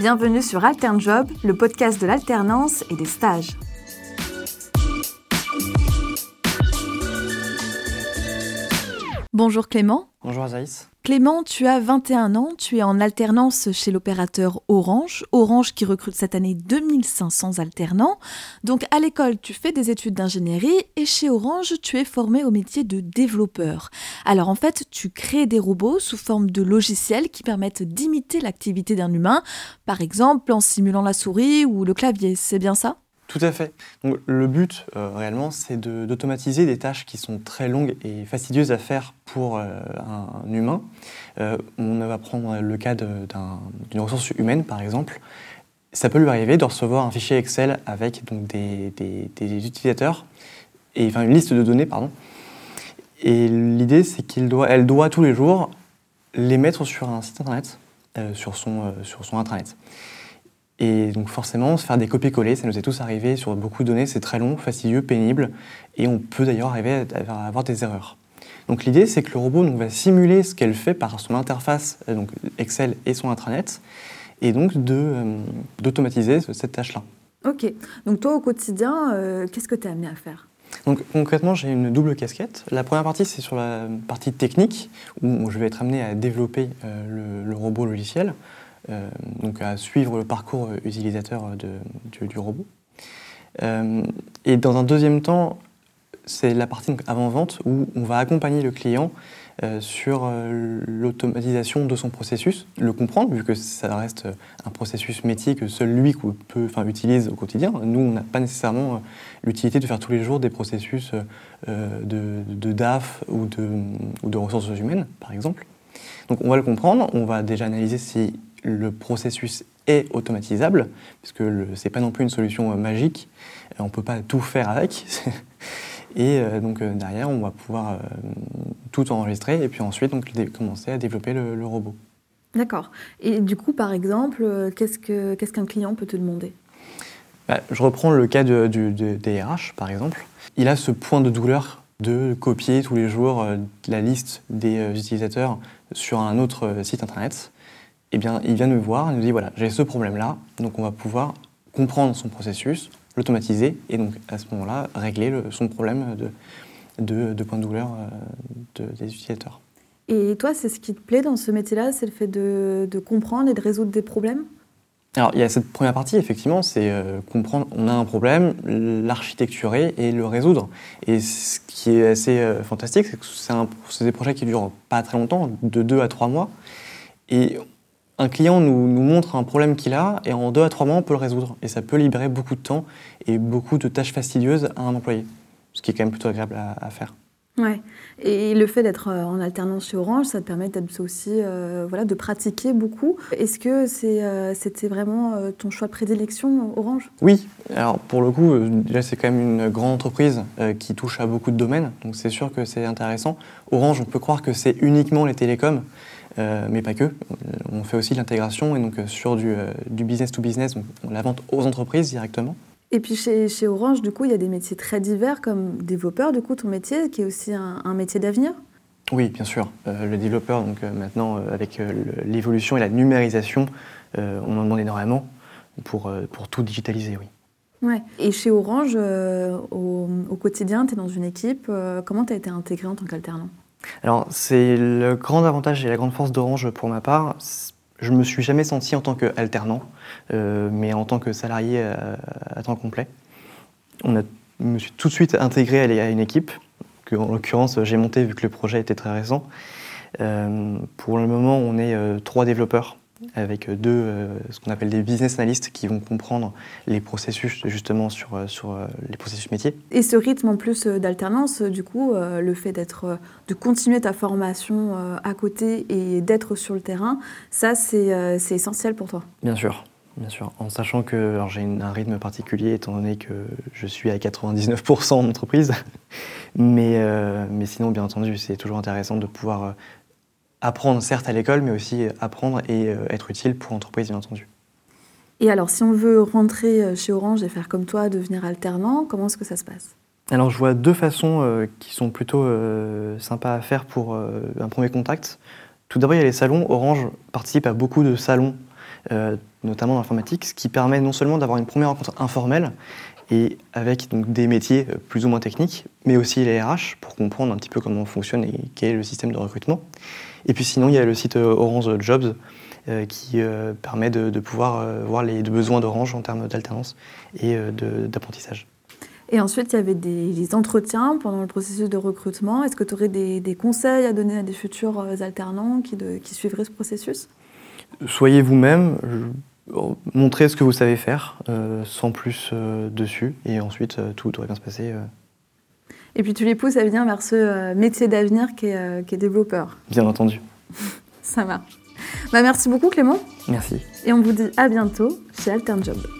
Bienvenue sur AlternJob, le podcast de l'alternance et des stages. Bonjour Clément. Bonjour Azaïs. Clément, tu as 21 ans, tu es en alternance chez l'opérateur Orange, Orange qui recrute cette année 2500 alternants. Donc à l'école, tu fais des études d'ingénierie et chez Orange, tu es formé au métier de développeur. Alors en fait, tu crées des robots sous forme de logiciels qui permettent d'imiter l'activité d'un humain, par exemple en simulant la souris ou le clavier, c'est bien ça? Tout à fait. Donc, le but, euh, réellement, c'est d'automatiser des tâches qui sont très longues et fastidieuses à faire pour euh, un, humain. Euh, on va prendre le cas d'une ressource humaine, par exemple. Ça peut lui arriver de recevoir un fichier Excel avec donc, des, utilisateurs, et, enfin une liste de données, pardon. Et l'idée, c'est qu'elle doit, tous les jours les mettre sur un site internet, sur, son, sur son intranet. Et donc forcément, se faire des copier-coller, ça nous est tous arrivé sur beaucoup de données, c'est très long, fastidieux, pénible, et on peut d'ailleurs arriver à avoir des erreurs. Donc l'idée, c'est que le robot donc, va simuler ce qu'elle fait par son interface, euh, donc Excel et son intranet, et donc euh, d'automatiser cette tâche-là. Ok, donc toi au quotidien, euh, qu'est-ce que tu es amené à faire? Donc concrètement, j'ai une double casquette. La première partie, c'est sur la partie technique, où je vais être amené à développer le, robot logiciel. Euh, donc à suivre le parcours utilisateur du, robot. Euh, et dans un deuxième temps, c'est la partie avant-vente où on va accompagner le client euh, sur l'automatisation de son processus, le comprendre, vu que ça reste un processus métier que seul lui peut, utilise au quotidien. Nous, on n'a pas nécessairement l'utilité de faire tous les jours des processus de, DAF ou de, ou de ressources humaines, par exemple. Donc on va le comprendre, on va déjà analyser si le processus est automatisable, puisque ce n'est pas non plus une solution euh, magique, on ne peut pas tout faire avec. et euh, donc euh, derrière, on va pouvoir tout enregistrer et puis ensuite donc, commencer à développer le, robot. D'accord. Et du coup, par exemple, qu'est-ce qu'un client peut te demander? Bah, Je reprends le cas du, des RH, par exemple. Il a ce point de douleur de copier tous les jours la liste des utilisateurs sur un autre site internet eh bien, il vient nous voir, il nous dit voilà, j'ai ce problème-là, donc on va pouvoir comprendre son processus, l'automatiser, et donc à ce moment-là, régler son problème de, de, point de douleur euh, des utilisateurs. Et toi, c'est ce qui te plaît dans ce métier-là, c'est le fait de, comprendre et de résoudre des problèmes? Alors, il y a cette première partie, effectivement, c'est euh, comprendre, on a un problème, l'architecturer et le résoudre. Et ce qui est assez euh, fantastique, c'est que c'est des projets qui durent pas très longtemps, de deux à trois mois. Et un client nous, montre un problème qu'il a et en deux à trois mois, on peut le résoudre. Et ça peut libérer beaucoup de temps et beaucoup de tâches fastidieuses à un employé, ce qui est quand même plutôt agréable à, faire. Ouais. Et le fait d'être euh, en alternance chez Orange, ça te permet d'être aussi euh, voilà, de pratiquer beaucoup. Est-ce que euh, c'était vraiment ton choix de prédilection, Orange? Oui. Alors pour le coup, déjà c'est quand même une grande entreprise qui touche à beaucoup de domaines, donc c'est sûr que c'est intéressant. Orange, on peut croire que c'est uniquement les télécoms. Euh, mais pas que. Euh, on fait aussi l'intégration et donc euh, sur du, business to business, on la vente aux entreprises directement. Et puis chez, chez, Orange, du coup, il y a des métiers très divers comme développeur, du coup, ton métier, qui est aussi un, métier d'avenir? Oui, bien sûr. le développeur, donc maintenant, avec l'évolution et la numérisation, on en demande énormément pour, pour tout digitaliser, oui. Ouais. Et chez Orange, au, au, quotidien, tu es dans une équipe. comment tu as été intégré en tant qu'alternant? Alors, c'est le grand avantage et la grande force d'Orange pour ma part. Je me suis jamais senti en tant qu'alternant, euh, mais en tant que salarié à, temps complet. On a, je me suis tout de suite intégré à une équipe, que en l'occurrence j'ai monté vu que le projet était très récent. Euh, pour le moment, on est euh, trois développeurs avec deux, euh, ce qu'on appelle des business analysts qui vont comprendre les processus justement sur, euh, sur euh, les processus métiers. Et ce rythme en plus d'alternance, du coup, le fait d'être, de continuer ta formation à côté et d'être sur le terrain, ça c'est, essentiel pour toi Bien sûr. Bien sûr, en sachant que j'ai un rythme particulier étant donné que je suis à 99% en entreprise, mais, mais sinon bien entendu c'est toujours intéressant de pouvoir apprendre certes à l'école, mais aussi apprendre et euh, être utile pour l'entreprise, bien entendu. Et alors, si on veut rentrer euh, chez Orange et faire comme toi, devenir alternant, comment est-ce que ça se passe? Alors, je vois deux façons euh, qui sont plutôt sympas à faire pour un premier contact. Tout d'abord, il y a les salons. Orange participe à beaucoup de salons notamment dans l'informatique, ce qui permet non seulement d'avoir une première rencontre informelle, et avec donc, des métiers plus ou moins techniques, mais aussi les RH pour comprendre un petit peu comment fonctionne et quel est le système de recrutement. Et puis sinon, il y a le site Orange Jobs euh, qui euh, permet de, pouvoir euh, voir les besoins d'Orange en termes d'alternance et d'apprentissage. Et ensuite, il y avait des, entretiens pendant le processus de recrutement. Est-ce que tu aurais des, conseils à donner à des futurs alternants qui, qui suivraient ce processus? Soyez vous-même, montrez ce que vous savez faire, sans plus dessus, et ensuite tout devrait bien se passer. Et puis tu les pousses à venir vers ce métier d'avenir qui est, qui est développeur. Bien entendu. Ça marche. Bah, merci beaucoup Clément. Merci. Et on vous dit à bientôt chez Alternjob.